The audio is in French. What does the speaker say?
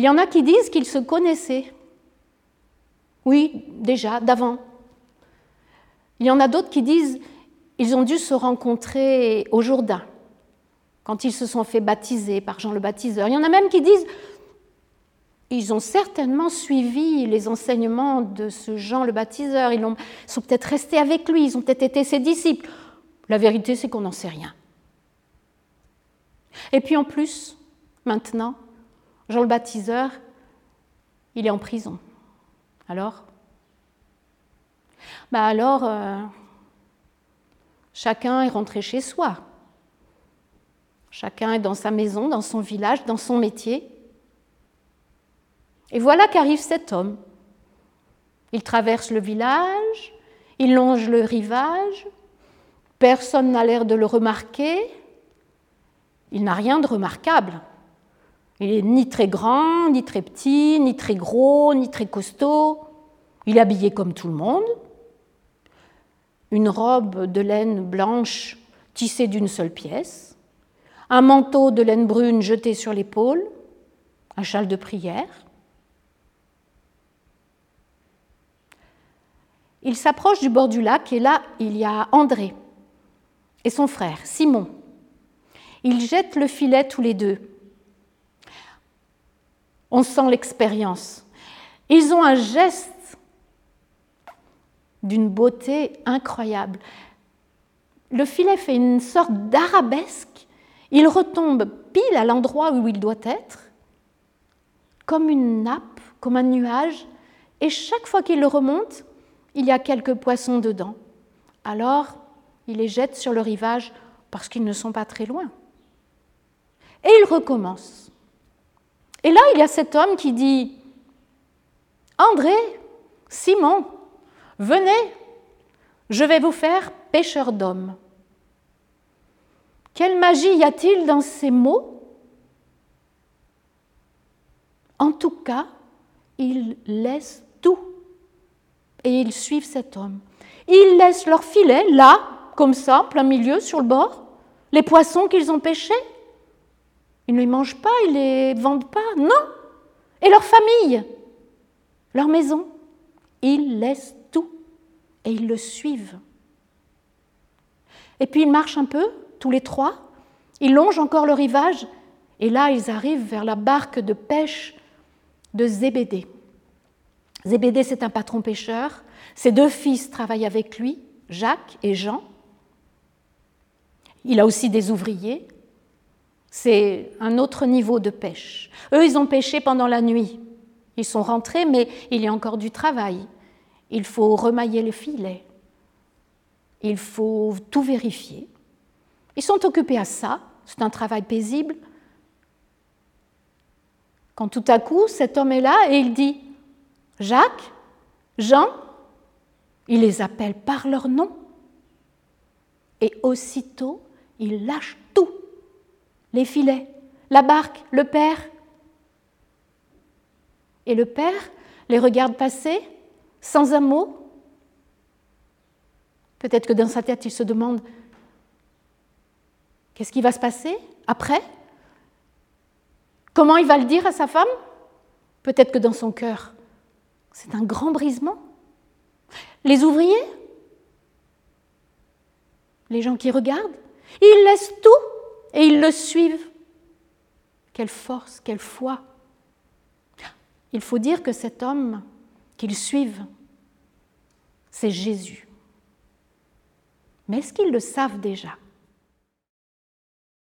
Il y en a qui disent qu'ils se connaissaient. Oui, déjà, d'avant. Il y en a d'autres qui disent ils ont dû se rencontrer au Jourdain, quand ils se sont fait baptiser par Jean le Baptiseur. Il y en a même qui disent ils ont certainement suivi les enseignements de ce Jean le Baptiseur, ils sont peut-être restés avec lui, ils ont peut-être été ses disciples. La vérité, c'est qu'on n'en sait rien. Et puis en plus, maintenant, Jean le Baptiseur, il est en prison. Alors? Bah Alors, euh, chacun est rentré chez soi. Chacun est dans sa maison, dans son village, dans son métier. Et voilà qu'arrive cet homme. Il traverse le village, il longe le rivage, personne n'a l'air de le remarquer, il n'a rien de remarquable. Il est ni très grand, ni très petit, ni très gros, ni très costaud. Il est habillé comme tout le monde. Une robe de laine blanche tissée d'une seule pièce, un manteau de laine brune jeté sur l'épaule, un châle de prière. Il s'approche du bord du lac et là, il y a André et son frère, Simon. Ils jettent le filet tous les deux. On sent l'expérience. Ils ont un geste d'une beauté incroyable. Le filet fait une sorte d'arabesque. Il retombe pile à l'endroit où il doit être, comme une nappe, comme un nuage, et chaque fois qu'il le remonte, il y a quelques poissons dedans. Alors, il les jette sur le rivage parce qu'ils ne sont pas très loin. Et il recommence. Et là, il y a cet homme qui dit, André, Simon, venez, je vais vous faire pêcheur d'hommes. Quelle magie y a-t-il dans ces mots? En tout cas, ils laissent tout et ils suivent cet homme. Ils laissent leur filet là, comme ça, plein milieu, sur le bord, les poissons qu'ils ont pêchés. Ils ne les mangent pas, ils ne les vendent pas, non. Et leur famille, leur maison, ils laissent tout et ils le suivent. Et puis ils marchent un peu, tous les trois, ils longent encore le rivage, et là ils arrivent vers la barque de pêche de Zébédée. Zébédée, c'est un patron pêcheur. Ses deux fils travaillent avec lui, Jacques et Jean. Il a aussi des ouvriers. C'est un autre niveau de pêche. Eux, ils ont pêché pendant la nuit. Ils sont rentrés, mais il y a encore du travail. Il faut remailler les filets. Il faut tout vérifier. Ils sont occupés à ça. C'est un travail paisible. Quand tout à coup, cet homme est là et il dit Jacques, Jean, il les appelle par leur nom. Et aussitôt, il lâche tout, les filets, la barque, le père. Et le père les regarde passer sans un mot. Peut-être que dans sa tête, il se demande, qu'est-ce qui va se passer après? Comment il va le dire à sa femme? Peut-être que dans son cœur, c'est un grand brisement. Les ouvriers, les gens qui regardent, ils laissent tout et ils le suivent. Quelle force, quelle foi. Il faut dire que cet homme qu'ils suivent, c'est Jésus. Mais est-ce qu'ils le savent déjà?